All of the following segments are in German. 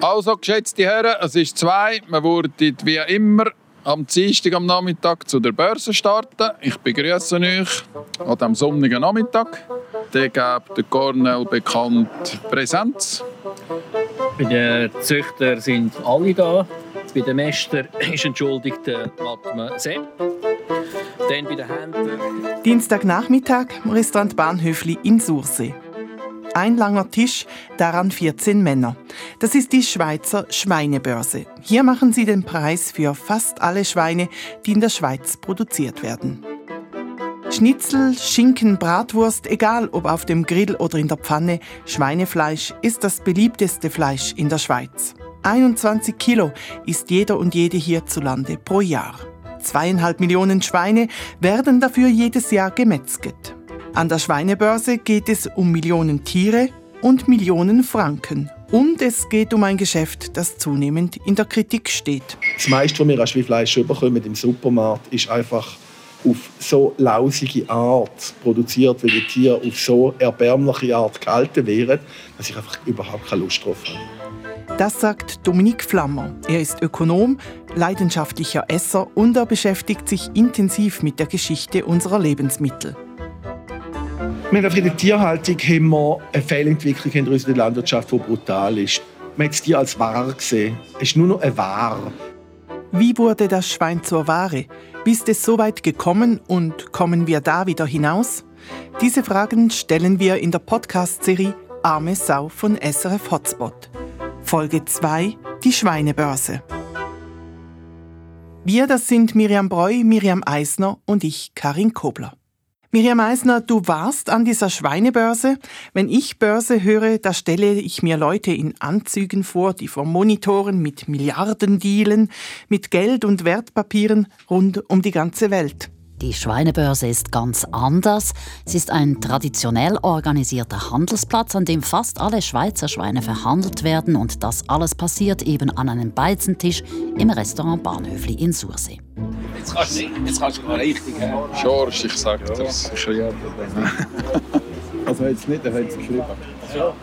Also, geschätzte Herren, es ist zwei. Wir würden wie immer am Dienstag am Nachmittag zu der Börse starten. Ich begrüße euch an diesem sonnigen Nachmittag. Dann gibt der Cornell bekannt Präsenz. Bei den Züchtern sind alle da. Bei den Mester ist entschuldigt Matme Sepp. Dann bei den Händlern. Dienstagnachmittag im Restaurant Bahnhöfli in Sursee. Ein langer Tisch, daran 14 Männer. Das ist die Schweizer Schweinebörse. Hier machen sie den Preis für fast alle Schweine, die in der Schweiz produziert werden. Schnitzel, Schinken, Bratwurst, egal ob auf dem Grill oder in der Pfanne, Schweinefleisch ist das beliebteste Fleisch in der Schweiz. 21 Kilo ist jeder und jede hierzulande pro Jahr. Zweieinhalb Millionen Schweine werden dafür jedes Jahr gemetzget. An der Schweinebörse geht es um Millionen Tiere und Millionen Franken. Und es geht um ein Geschäft, das zunehmend in der Kritik steht. Das meiste, was wir an Schweinfleisch bekommen im Supermarkt, ist einfach auf so lausige Art produziert, weil die Tiere auf so erbärmliche Art gehalten werden, dass ich einfach überhaupt keine Lust drauf habe. Das sagt Dominik Flammer. Er ist Ökonom, leidenschaftlicher Esser und er beschäftigt sich intensiv mit der Geschichte unserer Lebensmittel. Haben in der Tierhaltung haben wir eine Fehlentwicklung in unserer Landwirtschaft, die brutal ist. Man hat das Tier als Ware gesehen. Es ist nur noch eine Ware. Wie wurde das Schwein zur Ware? Ist es so weit gekommen und kommen wir da wieder hinaus? Diese Fragen stellen wir in der Podcast-Serie Arme Sau von SRF Hotspot. Folge 2 Die Schweinebörse. Wir, das sind Miriam Breu, Miriam Eisner und ich, Karin Kobler. Miriam Eisner, du warst an dieser Schweinebörse. Wenn ich Börse höre, da stelle ich mir Leute in Anzügen vor, die vor Monitoren mit Milliarden dealen, mit Geld und Wertpapieren rund um die ganze Welt. Die Schweinebörse ist ganz anders. Sie ist ein traditionell organisierter Handelsplatz, an dem fast alle Schweizer Schweine verhandelt werden und das alles passiert eben an einem Beizentisch im Restaurant Bahnhöfli in Sursee. Jetzt kannst du, jetzt kannst du mal richtig. Schorsch, ich sag das. Ich ja. Also jetzt nicht, er hat es geschrieben. Da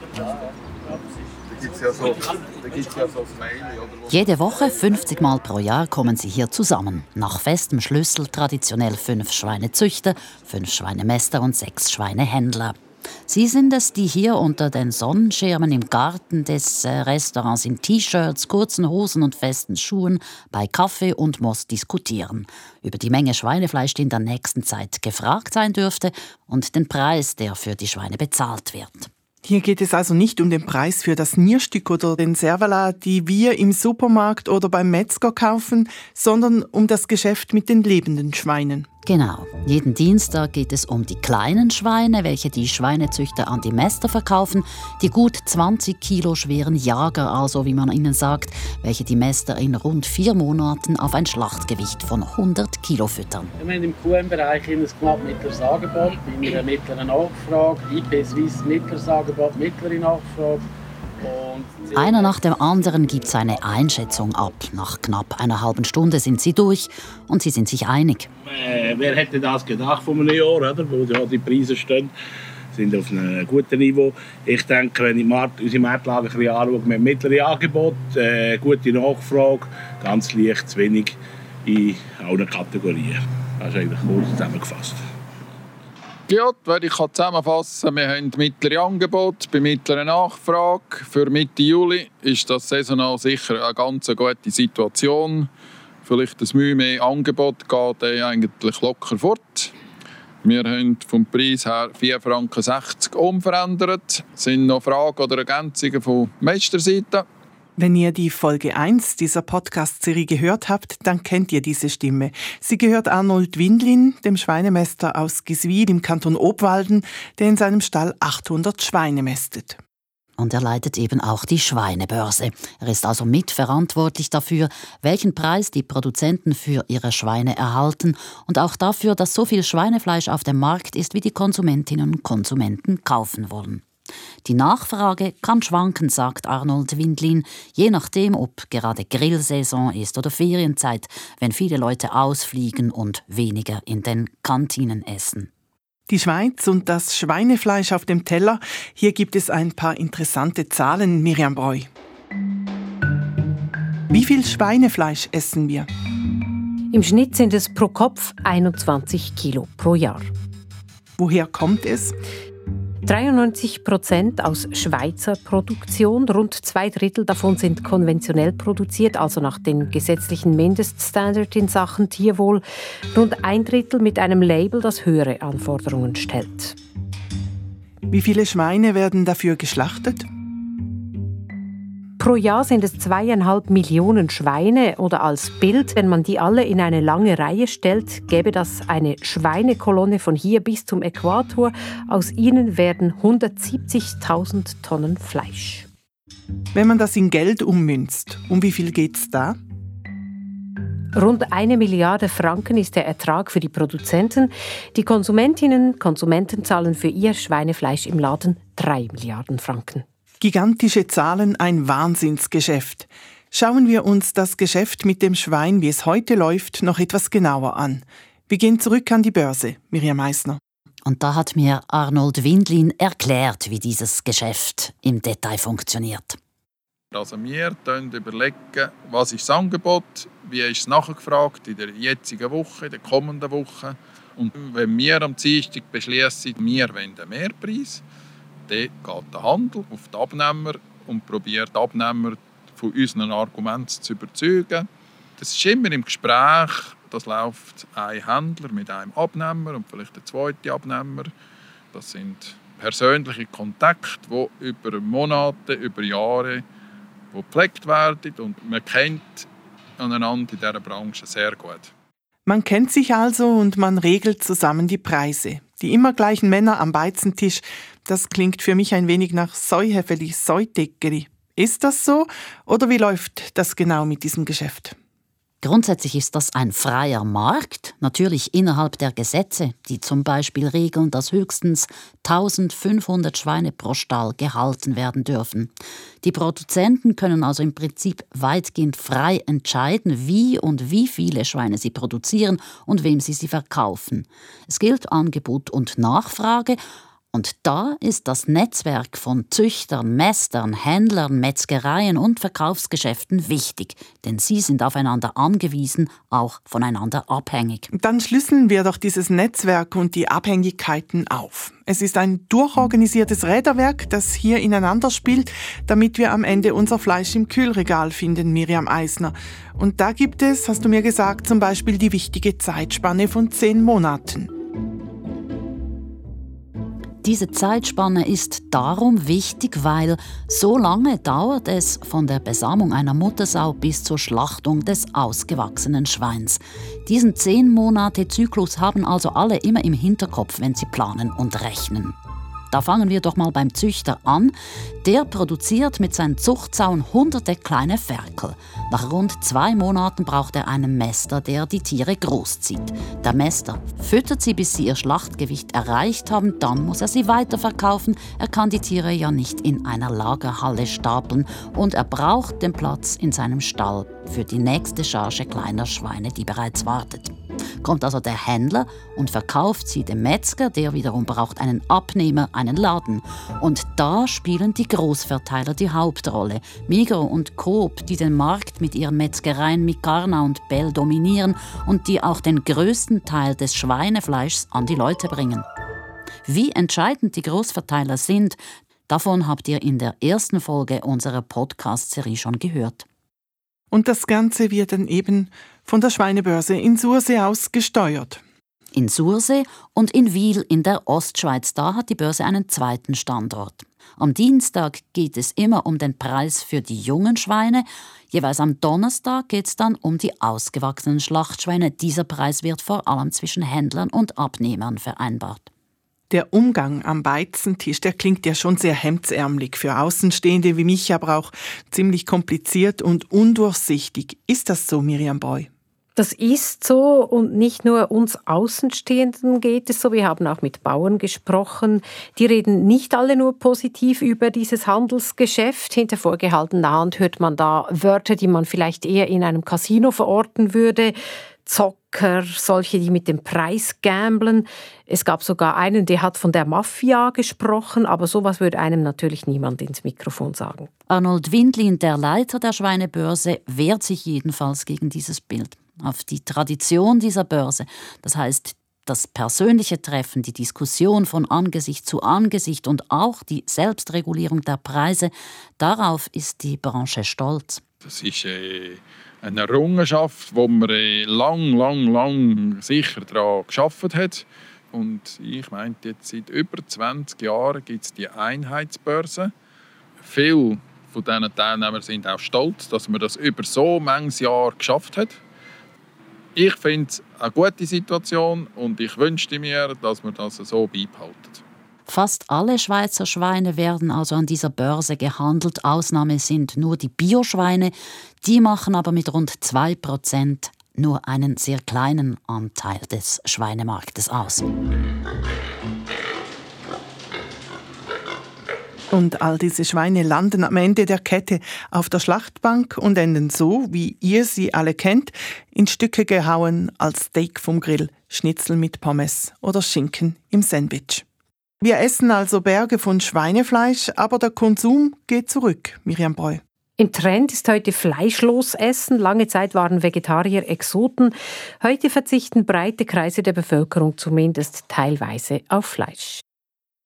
gibt es ja so, Jede Woche 50 Mal pro Jahr kommen sie hier zusammen. Nach festem Schlüssel traditionell fünf Schweinezüchter, fünf Schweinemester und sechs Schweinehändler. Sie sind es, die hier unter den Sonnenschirmen im Garten des äh, Restaurants in T-Shirts, kurzen Hosen und festen Schuhen bei Kaffee und Most diskutieren. Über die Menge Schweinefleisch, die in der nächsten Zeit gefragt sein dürfte und den Preis, der für die Schweine bezahlt wird. Hier geht es also nicht um den Preis für das Nierstück oder den Servalat, die wir im Supermarkt oder beim Metzger kaufen, sondern um das Geschäft mit den lebenden Schweinen. Genau. Jeden Dienstag geht es um die kleinen Schweine, welche die Schweinezüchter an die Mester verkaufen, die gut 20 Kilo schweren Jager, also wie man ihnen sagt, welche die Mester in rund vier Monaten auf ein Schlachtgewicht von 100 Kilo füttern. Wir haben im QM-Bereich ein knapp mittleres Angebot, mit einer mittleren Nachfrage, IP Swiss mittleres Angebot, mittlere Nachfrage. Einer nach dem anderen gibt seine Einschätzung ab. Nach knapp einer halben Stunde sind sie durch und sie sind sich einig. Äh, wer hätte das gedacht vor einem Jahr, oder? wo die Preise stehen? sind auf einem guten Niveau. Ich denke, wenn ich Markt, unsere Marktlage anschaue, wir haben mittlere Angebote, äh, gute Nachfrage, ganz leicht zu wenig in allen Kategorien. Das ist eigentlich kurz zusammengefasst. Ja, wenn ich kann zusammenfassen wir haben mittlere Angebote bei mittlerer Nachfrage. Für Mitte Juli ist das saisonal sicher eine ganz gute Situation. Vielleicht ein Mühe mehr Angebot geht eh eigentlich locker fort. Wir haben vom Preis her 4,60 Franken unverändert. Sind noch Fragen oder Ergänzungen von Meisterseite? Wenn ihr die Folge 1 dieser Podcast-Serie gehört habt, dann kennt ihr diese Stimme. Sie gehört Arnold Windlin, dem Schweinemester aus Giswil im Kanton Obwalden, der in seinem Stall 800 Schweine mästet. Und er leitet eben auch die Schweinebörse. Er ist also mitverantwortlich dafür, welchen Preis die Produzenten für ihre Schweine erhalten und auch dafür, dass so viel Schweinefleisch auf dem Markt ist, wie die Konsumentinnen und Konsumenten kaufen wollen. Die Nachfrage kann schwanken, sagt Arnold Windlin, je nachdem, ob gerade Grillsaison ist oder Ferienzeit, wenn viele Leute ausfliegen und weniger in den Kantinen essen. Die Schweiz und das Schweinefleisch auf dem Teller. Hier gibt es ein paar interessante Zahlen, Miriam Breu. Wie viel Schweinefleisch essen wir? Im Schnitt sind es pro Kopf 21 Kilo pro Jahr. Woher kommt es? 93 Prozent aus Schweizer Produktion. Rund zwei Drittel davon sind konventionell produziert, also nach den gesetzlichen Mindeststandards in Sachen Tierwohl. Rund ein Drittel mit einem Label, das höhere Anforderungen stellt. Wie viele Schweine werden dafür geschlachtet? Pro Jahr sind es zweieinhalb Millionen Schweine oder als Bild, wenn man die alle in eine lange Reihe stellt, gäbe das eine Schweinekolonne von hier bis zum Äquator. Aus ihnen werden 170.000 Tonnen Fleisch. Wenn man das in Geld ummünzt, um wie viel geht es da? Rund eine Milliarde Franken ist der Ertrag für die Produzenten. Die Konsumentinnen und Konsumenten zahlen für ihr Schweinefleisch im Laden drei Milliarden Franken. Gigantische Zahlen, ein Wahnsinnsgeschäft. Schauen wir uns das Geschäft mit dem Schwein, wie es heute läuft, noch etwas genauer an. Wir gehen zurück an die Börse, Miriam Meissner. Und da hat mir Arnold Windlin erklärt, wie dieses Geschäft im Detail funktioniert. Also wir überlegen, was ist das Angebot, wie ist es nachgefragt in der jetzigen Woche, in der kommenden Woche. Und wenn wir am Dienstag beschließen, wir wollen den Mehrpreis, dann geht der Handel auf die Abnehmer und probiert die Abnehmer von unseren Argumenten zu überzeugen. Das ist immer im Gespräch. Das läuft ein Händler mit einem Abnehmer und vielleicht der zweite Abnehmer. Das sind persönliche Kontakte, die über Monate, über Jahre gepflegt werden und man kennt einander in dieser Branche sehr gut. Man kennt sich also und man regelt zusammen die Preise. Die immer gleichen Männer am Beizentisch das klingt für mich ein wenig nach Säuhefeli, Säudeckeri. Ist das so oder wie läuft das genau mit diesem Geschäft? Grundsätzlich ist das ein freier Markt, natürlich innerhalb der Gesetze, die zum Beispiel regeln, dass höchstens 1500 Schweine pro Stall gehalten werden dürfen. Die Produzenten können also im Prinzip weitgehend frei entscheiden, wie und wie viele Schweine sie produzieren und wem sie sie verkaufen. Es gilt Angebot und Nachfrage und da ist das Netzwerk von Züchtern, Mästern, Händlern, Metzgereien und Verkaufsgeschäften wichtig, denn sie sind aufeinander angewiesen, auch voneinander abhängig. Dann schlüsseln wir doch dieses Netzwerk und die Abhängigkeiten auf. Es ist ein durchorganisiertes Räderwerk, das hier ineinander spielt, damit wir am Ende unser Fleisch im Kühlregal finden, Miriam Eisner. Und da gibt es, hast du mir gesagt, zum Beispiel die wichtige Zeitspanne von zehn Monaten. Diese Zeitspanne ist darum wichtig, weil so lange dauert es von der Besamung einer Muttersau bis zur Schlachtung des ausgewachsenen Schweins. Diesen zehn Monate Zyklus haben also alle immer im Hinterkopf, wenn sie planen und rechnen. Da fangen wir doch mal beim Züchter an. Der produziert mit seinen Zuchtsauen hunderte kleine Ferkel. Nach rund zwei Monaten braucht er einen Mäster, der die Tiere großzieht. Der Mäster füttert sie, bis sie ihr Schlachtgewicht erreicht haben. Dann muss er sie weiterverkaufen. Er kann die Tiere ja nicht in einer Lagerhalle stapeln und er braucht den Platz in seinem Stall für die nächste Charge kleiner Schweine, die bereits wartet kommt also der Händler und verkauft sie dem Metzger, der wiederum braucht einen Abnehmer, einen Laden. Und da spielen die Großverteiler die Hauptrolle. Migro und Coop, die den Markt mit ihren Metzgereien Mikarna und Bell dominieren und die auch den größten Teil des Schweinefleischs an die Leute bringen. Wie entscheidend die Großverteiler sind, davon habt ihr in der ersten Folge unserer Podcast-Serie schon gehört. Und das Ganze wird dann eben von der Schweinebörse in Sursee aus gesteuert. In Sursee und in Wiel in der Ostschweiz, da hat die Börse einen zweiten Standort. Am Dienstag geht es immer um den Preis für die jungen Schweine. Jeweils am Donnerstag geht es dann um die ausgewachsenen Schlachtschweine. Dieser Preis wird vor allem zwischen Händlern und Abnehmern vereinbart. Der Umgang am Beizentisch, der klingt ja schon sehr hemdsärmlich für Außenstehende wie mich, aber auch ziemlich kompliziert und undurchsichtig. Ist das so, Miriam Boy? Das ist so und nicht nur uns Außenstehenden geht es so. Wir haben auch mit Bauern gesprochen. Die reden nicht alle nur positiv über dieses Handelsgeschäft. Hinter vorgehaltener Hand hört man da Wörter, die man vielleicht eher in einem Casino verorten würde. Zocker, solche, die mit dem Preis gamblen. Es gab sogar einen, der hat von der Mafia gesprochen, aber sowas würde einem natürlich niemand ins Mikrofon sagen. Arnold Windlin, der Leiter der Schweinebörse, wehrt sich jedenfalls gegen dieses Bild. Auf die Tradition dieser Börse, das heißt das persönliche Treffen, die Diskussion von Angesicht zu Angesicht und auch die Selbstregulierung der Preise, darauf ist die Branche stolz. Das ist äh, eine Errungenschaft, wo man äh, lang, lang, lang sicher daran geschafft hat. Und ich meinte, jetzt seit über 20 Jahren gibt es die Einheitsbörse. Viele von diesen Teilnehmern sind auch stolz, dass man das über so manches Jahr geschafft hat. Ich finde es eine gute Situation und ich wünschte mir, dass man das so beibehalten. Fast alle Schweizer Schweine werden also an dieser Börse gehandelt. Ausnahme sind nur die Bioschweine. Die machen aber mit rund 2% nur einen sehr kleinen Anteil des Schweinemarktes aus. Und all diese Schweine landen am Ende der Kette auf der Schlachtbank und enden so, wie ihr sie alle kennt, in Stücke gehauen als Steak vom Grill, Schnitzel mit Pommes oder Schinken im Sandwich. Wir essen also Berge von Schweinefleisch, aber der Konsum geht zurück, Miriam Breu. Im Trend ist heute fleischlos Essen. Lange Zeit waren Vegetarier Exoten. Heute verzichten breite Kreise der Bevölkerung zumindest teilweise auf Fleisch.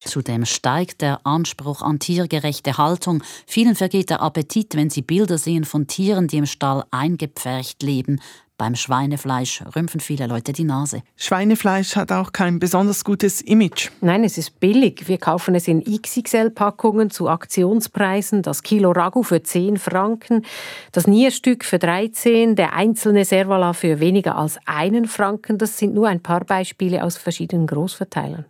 Zudem steigt der Anspruch an tiergerechte Haltung. Vielen vergeht der Appetit, wenn sie Bilder sehen von Tieren, die im Stall eingepfercht leben. Beim Schweinefleisch rümpfen viele Leute die Nase. Schweinefleisch hat auch kein besonders gutes Image. Nein, es ist billig. Wir kaufen es in XXL-Packungen zu Aktionspreisen. Das Kilo Ragu für 10 Franken, das Nierstück für 13, der einzelne Servala für weniger als einen Franken. Das sind nur ein paar Beispiele aus verschiedenen Großverteilern.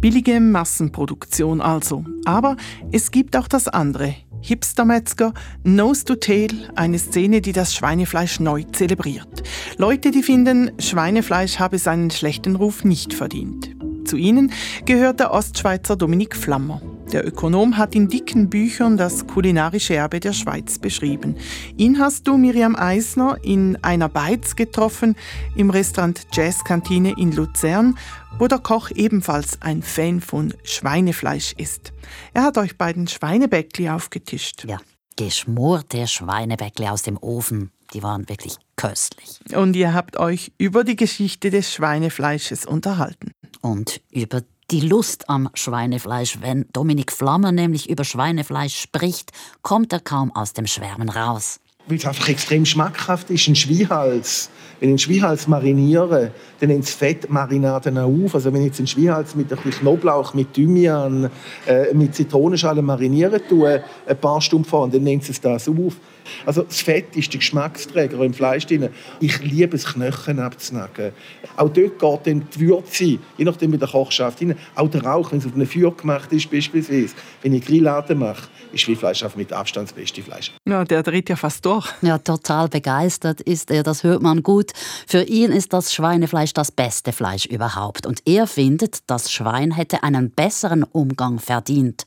Billige Massenproduktion also. Aber es gibt auch das andere. Hipstermetzger, Nose to Tail, eine Szene, die das Schweinefleisch neu zelebriert. Leute, die finden, Schweinefleisch habe seinen schlechten Ruf nicht verdient. Zu ihnen gehört der Ostschweizer Dominik Flammer. Der Ökonom hat in dicken Büchern das kulinarische Erbe der Schweiz beschrieben. Ihn hast du, Miriam Eisner, in einer Beiz getroffen, im Restaurant Jazzkantine in Luzern, wo der Koch ebenfalls ein Fan von Schweinefleisch ist. Er hat euch beiden Schweinebäckli aufgetischt. Ja, geschmorte Schweinebäckli aus dem Ofen. Die waren wirklich köstlich. Und ihr habt euch über die Geschichte des Schweinefleisches unterhalten. Und über die Lust am Schweinefleisch. Wenn Dominik Flammer nämlich über Schweinefleisch spricht, kommt er kaum aus dem Schwärmen raus. Weil es einfach extrem schmackhaft ist, ein Schwiehals. Wenn ich einen Schwiehals mariniere, dann das Fett Marinaden auf. Also wenn ich jetzt einen Schwiehals mit ein Knoblauch, mit Thymian, äh, mit Zitronenschale marinieren tue, ein paar Stunden vor, dann nimmt es das auf. Also das Fett ist der Geschmacksträger im Fleisch drin. Ich liebe es, Knochen abzunagen. Auch dort geht dann die Würze, je nachdem wie der Koch schafft, rein. Auch der Rauch, wenn es auf einem Feuer gemacht ist beispielsweise. Wenn ich Grilladen mache, ist Schweinefleisch einfach mit Abstand das beste Fleisch. Ja, der dreht ja fast durch. Ja, total begeistert ist er, das hört man gut. Für ihn ist das Schweinefleisch das beste Fleisch überhaupt. Und er findet, das Schwein hätte einen besseren Umgang verdient.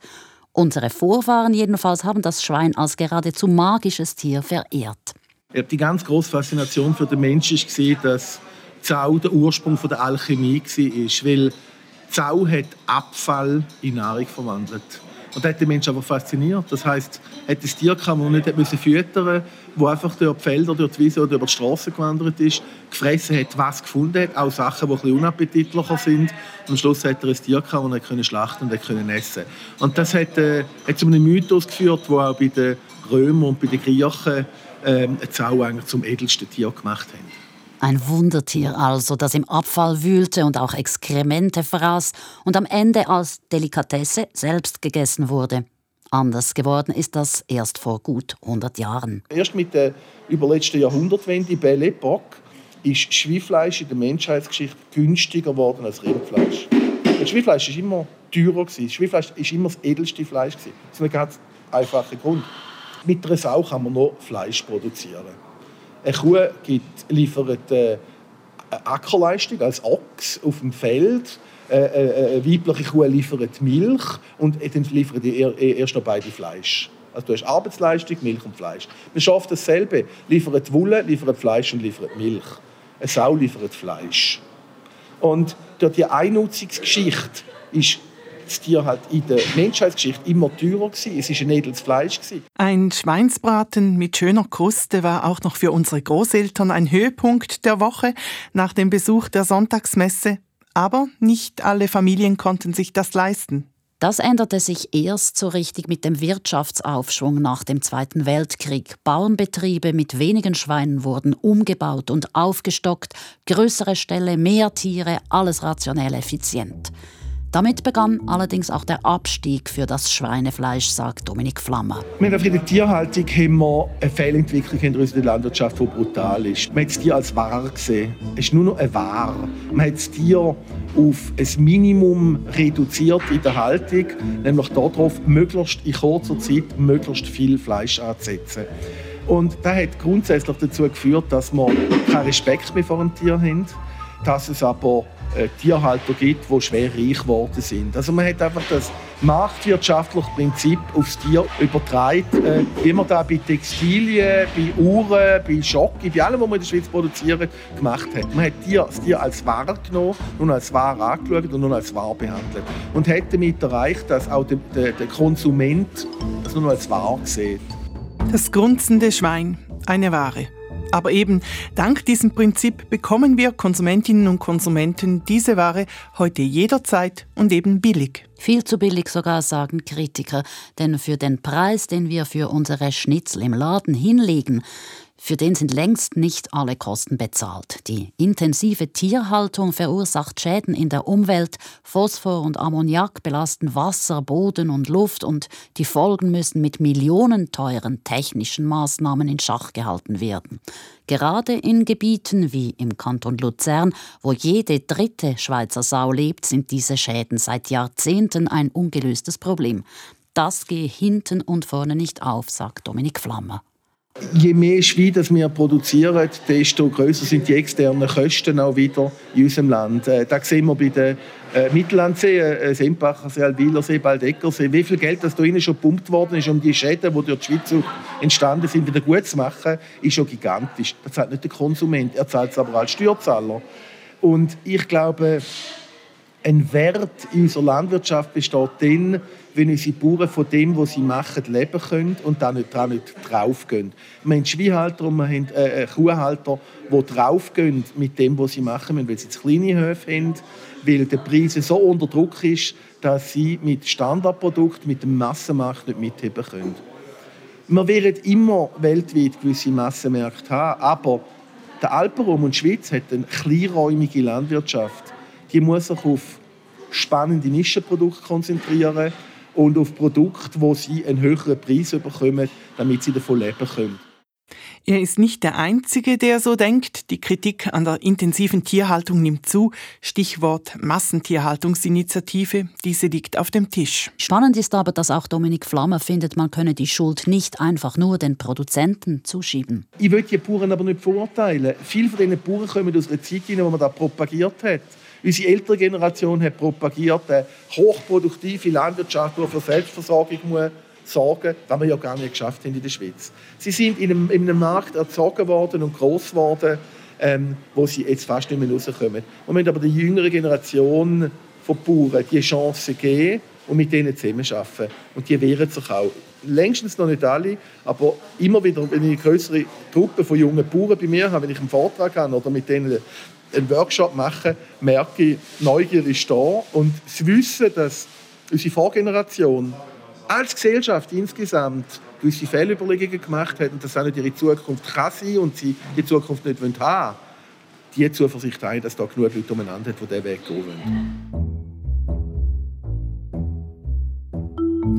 Unsere Vorfahren jedenfalls haben das Schwein als geradezu magisches Tier verehrt. Die ganz große Faszination für den Menschen war, dass Zau der Ursprung der Alchemie war. Weil Zau hat Abfall in Nahrung verwandelt. Und das hat den Menschen aber fasziniert. Das heisst, er hat ein Tier gehabt, das nicht müssen füttern musste, das einfach durch die Felder, durch die Wiese oder über die Straße gewandert ist, gefressen hat, was gefunden hat, auch Sachen, die ein bisschen unappetitlicher sind. Und am Schluss hat er ein Tier gehabt, das er schlachten und können essen Und das hat, äh, hat zu einem Mythos geführt, der auch bei den Römern und bei den Griechen äh, Zau eigentlich zum edelsten Tier gemacht hat. Ein Wundertier also, das im Abfall wühlte und auch Exkremente fraß und am Ende als Delikatesse selbst gegessen wurde. Anders geworden ist das erst vor gut 100 Jahren. Erst mit der überletzten Jahrhundertwende, Belle Epoque, ist Schweinfleisch in der Menschheitsgeschichte günstiger geworden als Rindfleisch. Das Schweinfleisch war immer teurer. Das Schweinfleisch war immer das edelste Fleisch. Das ist ein ganz einfacher Grund. Mit einer Sau kann man noch Fleisch produzieren. Eine Kuh gibt, liefert äh, Ackerleistung als Ochs auf dem Feld. Äh, äh, eine weibliche Kuh liefert Milch und dann liefern die erst noch beide Fleisch. Also du hast Arbeitsleistung, Milch und Fleisch. Man schafft dasselbe. Liefert Wolle, liefert Fleisch und liefert Milch. Eine Sau liefert Fleisch. Und durch die Einnutzungsgeschichte ist das Tier halt in der Menschheitsgeschichte immer teurer gewesen. Es war ein edles Fleisch. Gewesen. Ein Schweinsbraten mit schöner Kruste war auch noch für unsere Großeltern ein Höhepunkt der Woche nach dem Besuch der Sonntagsmesse. Aber nicht alle Familien konnten sich das leisten. Das änderte sich erst so richtig mit dem Wirtschaftsaufschwung nach dem Zweiten Weltkrieg. Bauernbetriebe mit wenigen Schweinen wurden umgebaut und aufgestockt, größere Ställe, mehr Tiere, alles rationell effizient. Damit begann allerdings auch der Abstieg für das Schweinefleisch, sagt Dominik Flammer. In der Tierhaltung haben wir eine Fehlentwicklung in der Landwirtschaft, die brutal ist. Man hat das Tier als Ware gesehen. Es ist nur noch eine Ware. Man hat das Tier auf ein Minimum reduziert in der Haltung, nämlich darauf, möglichst in kurzer Zeit möglichst viel Fleisch anzusetzen. Und das hat grundsätzlich dazu geführt, dass wir keinen Respekt mehr vor dem Tier haben, dass es aber äh, Tierhalter gibt, die schwer reich geworden sind. Also man hat einfach das marktwirtschaftliche Prinzip aufs Tier übertragen, äh, wie man das bei Textilien, bei Uhren, bei Schocke, bei allem, was man in der Schweiz produziert, gemacht hat. Man hat das Tier als Ware genommen, nun als Ware angeschaut und nun als Ware behandelt. Und hat damit erreicht, dass auch der, der, der Konsument das nur als Ware sieht. Das grunzende Schwein, eine Ware. Aber eben dank diesem Prinzip bekommen wir Konsumentinnen und Konsumenten diese Ware heute jederzeit und eben billig. Viel zu billig sogar, sagen Kritiker, denn für den Preis, den wir für unsere Schnitzel im Laden hinlegen, für den sind längst nicht alle Kosten bezahlt. Die intensive Tierhaltung verursacht Schäden in der Umwelt, Phosphor und Ammoniak belasten Wasser, Boden und Luft und die Folgen müssen mit millionenteuren technischen Maßnahmen in Schach gehalten werden. Gerade in Gebieten wie im Kanton Luzern, wo jede dritte Schweizer Sau lebt, sind diese Schäden seit Jahrzehnten ein ungelöstes Problem. Das gehe hinten und vorne nicht auf, sagt Dominik Flammer. Je mehr Schwein wir produzieren, desto größer sind die externen Kosten auch wieder in unserem Land. Äh, das sehen wir bei den äh, Mittellandsee, äh, Sempacher See, Alwilersee, Baldeckersee. Wie viel Geld das da schon gepumpt worden ist, um die Schäden, die durch die Schweiz entstanden sind, wieder gut zu machen, ist schon gigantisch. Das zahlt nicht der Konsument, er zahlt es aber als Steuerzahler. Und ich glaube, ein Wert in unserer Landwirtschaft besteht dann, wenn unsere Bauern von dem, was sie machen, leben können und dann nicht, dran nicht draufgehen. Wir haben Schweinhalter und wir haben äh, äh, Kuhhalter, die draufgehen mit dem, was sie machen, weil sie zu kleine Höfe haben, weil der Preis so unter Druck ist, dass sie mit Standardprodukten, mit dem Massenmarkt nicht mitheben können. Wir werden immer weltweit gewisse Massenmärkte haben, aber der Alpenraum und die Schweiz hat eine kleinräumige Landwirtschaft. Die muss sich auf spannende Nischenprodukte konzentrieren und auf Produkte, wo sie einen höheren Preis bekommen, damit sie davon leben können. Er ist nicht der Einzige, der so denkt. Die Kritik an der intensiven Tierhaltung nimmt zu. Stichwort Massentierhaltungsinitiative. Diese liegt auf dem Tisch. Spannend ist aber, dass auch Dominik Flammer findet, man könne die Schuld nicht einfach nur den Produzenten zuschieben. Ich will die Bauern aber nicht verurteilen. Viele von diesen Bauern kommen aus einer Zeit, in der man das propagiert hat. Unsere ältere Generation hat propagiert, eine hochproduktive Landwirtschaft, die für Selbstversorgung muss sorgen, was wir ja gar nicht geschafft haben in der Schweiz. Sie sind in einem, in einem Markt erzogen worden und groß geworden, ähm, wo sie jetzt fast nicht mehr rauskommen. Wir müssen aber der jüngeren Generation von Bauern die Chance geben und mit denen zusammenarbeiten. Und die wehren sich auch. Längstens noch nicht alle, aber immer wieder, wenn ich eine größere Gruppe von jungen Bauern bei mir habe, wenn ich einen Vortrag habe oder mit denen einen Workshop machen, merke ich, Neugier ist da und das Wissen, dass unsere Vorgeneration als Gesellschaft insgesamt gewisse Fehlüberlegungen gemacht hat und dass auch nicht ihre Zukunft kann sein und sie die Zukunft nicht haben wollen, die Zuversicht ein, dass da genug Leute umeinander hat, die diesen Weg gehen wollen.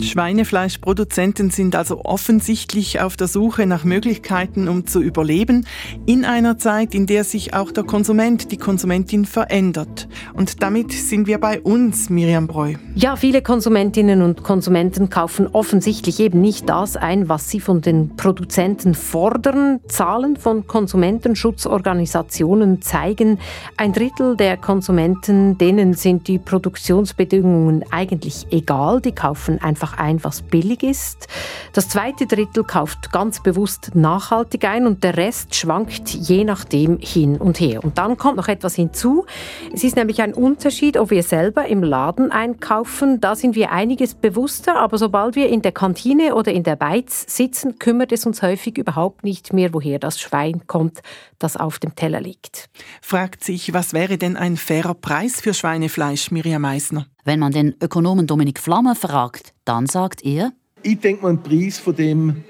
Schweinefleischproduzenten sind also offensichtlich auf der Suche nach Möglichkeiten, um zu überleben, in einer Zeit, in der sich auch der Konsument, die Konsumentin verändert. Und damit sind wir bei uns, Miriam Breu. Ja, viele Konsumentinnen und Konsumenten kaufen offensichtlich eben nicht das ein, was sie von den Produzenten fordern. Zahlen von Konsumentenschutzorganisationen zeigen, ein Drittel der Konsumenten, denen sind die Produktionsbedingungen eigentlich egal. Die kaufen einfach ein, was billig ist. Das zweite Drittel kauft ganz bewusst nachhaltig ein und der Rest schwankt je nachdem hin und her. Und dann kommt noch etwas hinzu. Es ist nämlich ein Unterschied, ob wir selber im Laden einkaufen. Da sind wir einiges bewusster, aber sobald wir in der Kantine oder in der Beiz sitzen, kümmert es uns häufig überhaupt nicht mehr, woher das Schwein kommt, das auf dem Teller liegt. Fragt sich, was wäre denn ein fairer Preis für Schweinefleisch, Miriam Meissner? Wenn man den Ökonomen Dominik Flammer fragt, dann sagt er, ich denke einen Preis, von dem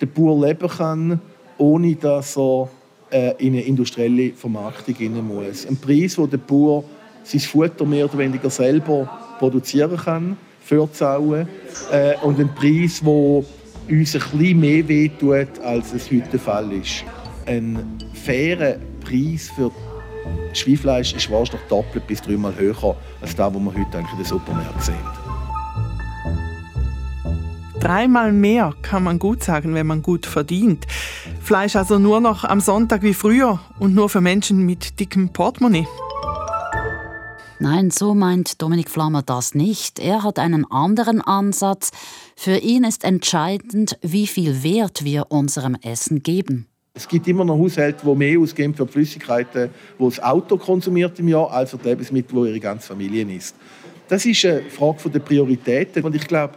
der Bauer leben kann, ohne dass er äh, in eine industrielle Vermarktung rein muss. Ein Preis, wo der Bauer sein Futter mehr oder weniger selber produzieren kann, für die äh, und ein Preis, der uns ein bisschen mehr wehtut, als es heute der Fall ist. Ein fairer Preis für Schweinfleisch ist wahrscheinlich doppelt bis dreimal höher als das, was wir heute in den Supermärkten sehen. Dreimal mehr kann man gut sagen, wenn man gut verdient. Fleisch also nur noch am Sonntag wie früher und nur für Menschen mit dickem Portemonnaie. Nein, so meint Dominik Flammer das nicht. Er hat einen anderen Ansatz. Für ihn ist entscheidend, wie viel Wert wir unserem Essen geben. Es gibt immer noch Haushalte, die mehr ausgeben für Flüssigkeiten, die das Auto konsumiert im Jahr, als für die Lebensmittel, die ihre ganze Familie isst. Das ist eine Frage der Prioritäten. Und ich glaube,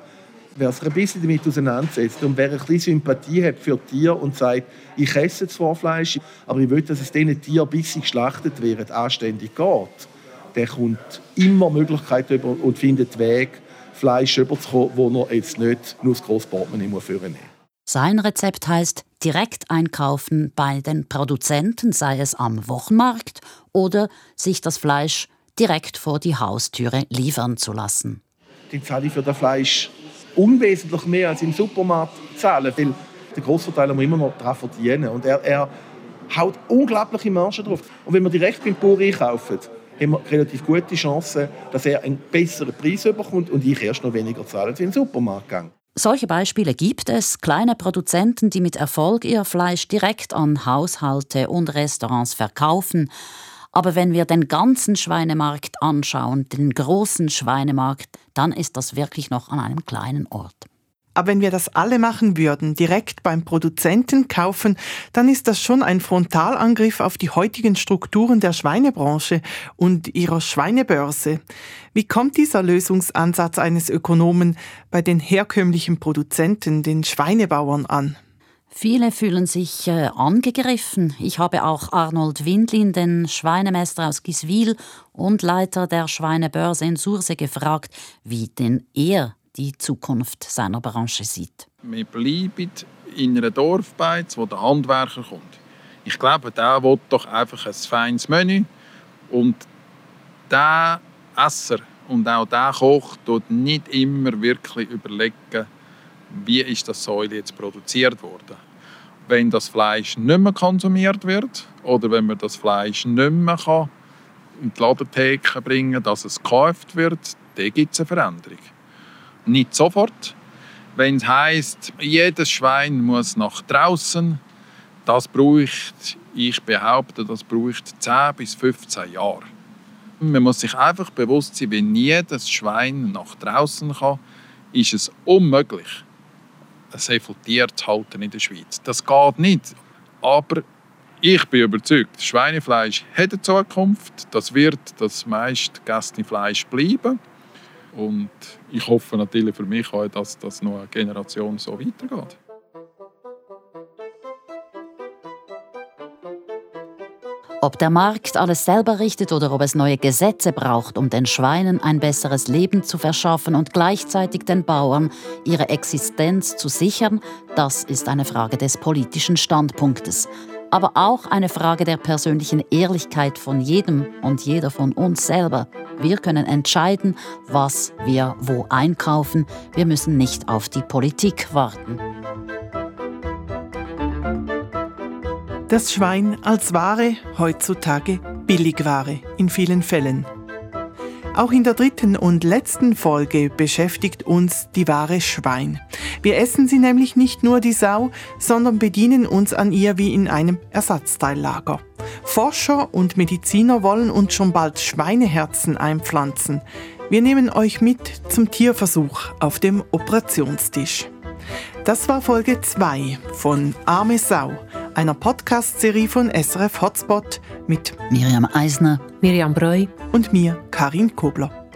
wer sich ein bisschen damit auseinandersetzt und wer ein bisschen Sympathie hat für Tiere und sagt, ich esse zwar Fleisch, aber ich will, dass es diesen Tieren, bis sie geschlachtet werden, anständig geht, der kommt immer Möglichkeiten über und findet Weg, Fleisch überzukommen, wo er jetzt nicht nur das grosse Portemonnaie führen muss. Sein Rezept heißt direkt einkaufen bei den Produzenten, sei es am Wochenmarkt oder sich das Fleisch direkt vor die Haustüre liefern zu lassen. Die zahle ich für das Fleisch unwesentlich mehr als im Supermarkt zahlen, weil der Großverteiler muss immer noch daran verdienen. Und er, er haut unglaubliche Margen drauf. Und wenn wir direkt beim Bauer einkaufen, haben wir relativ gute Chancen, dass er einen besseren Preis bekommt und ich erst noch weniger zahle als im Supermarkt. Solche Beispiele gibt es, kleine Produzenten, die mit Erfolg ihr Fleisch direkt an Haushalte und Restaurants verkaufen. Aber wenn wir den ganzen Schweinemarkt anschauen, den großen Schweinemarkt, dann ist das wirklich noch an einem kleinen Ort. Aber wenn wir das alle machen würden, direkt beim Produzenten kaufen, dann ist das schon ein Frontalangriff auf die heutigen Strukturen der Schweinebranche und ihrer Schweinebörse. Wie kommt dieser Lösungsansatz eines Ökonomen bei den herkömmlichen Produzenten, den Schweinebauern an? Viele fühlen sich äh, angegriffen. Ich habe auch Arnold Windlin, den Schweinemeister aus Giswil und Leiter der Schweinebörse in Surse, gefragt, wie denn er die Zukunft seiner Branche sieht. Wir bleiben in einer Dorfbeiz, wo der Handwerker kommt. Ich glaube, der will doch einfach ein feines Menü und der Esser und auch der Koch tut nicht immer wirklich überlegen, wie ist das Säule jetzt produziert worden. Wenn das Fleisch nicht mehr konsumiert wird oder wenn man das Fleisch nicht mehr in die Ladentheke bringen kann, dass es gekauft wird, dann gibt es eine Veränderung. Nicht sofort. Wenn es heisst, jedes Schwein muss nach draußen, das braucht, ich behaupte, das braucht 10 bis 15 Jahre. Man muss sich einfach bewusst sein, wenn jedes Schwein nach draußen kann, ist es unmöglich, ein Tier zu halten in der Schweiz. Das geht nicht. Aber ich bin überzeugt, Schweinefleisch hat eine Zukunft. Das wird das meistgegessene Fleisch bleiben. Und ich hoffe natürlich für mich auch, dass das noch eine Generation so weitergeht. Ob der Markt alles selber richtet oder ob es neue Gesetze braucht, um den Schweinen ein besseres Leben zu verschaffen und gleichzeitig den Bauern ihre Existenz zu sichern, das ist eine Frage des politischen Standpunktes. Aber auch eine Frage der persönlichen Ehrlichkeit von jedem und jeder von uns selber. Wir können entscheiden, was wir wo einkaufen. Wir müssen nicht auf die Politik warten. Das Schwein als Ware, heutzutage Billigware in vielen Fällen. Auch in der dritten und letzten Folge beschäftigt uns die Ware Schwein. Wir essen sie nämlich nicht nur die Sau, sondern bedienen uns an ihr wie in einem Ersatzteillager. Forscher und Mediziner wollen uns schon bald Schweineherzen einpflanzen. Wir nehmen euch mit zum Tierversuch auf dem Operationstisch. Das war Folge 2 von Arme Sau, einer Podcast-Serie von SRF Hotspot mit Miriam Eisner, Miriam Breu und mir, Karin Kobler.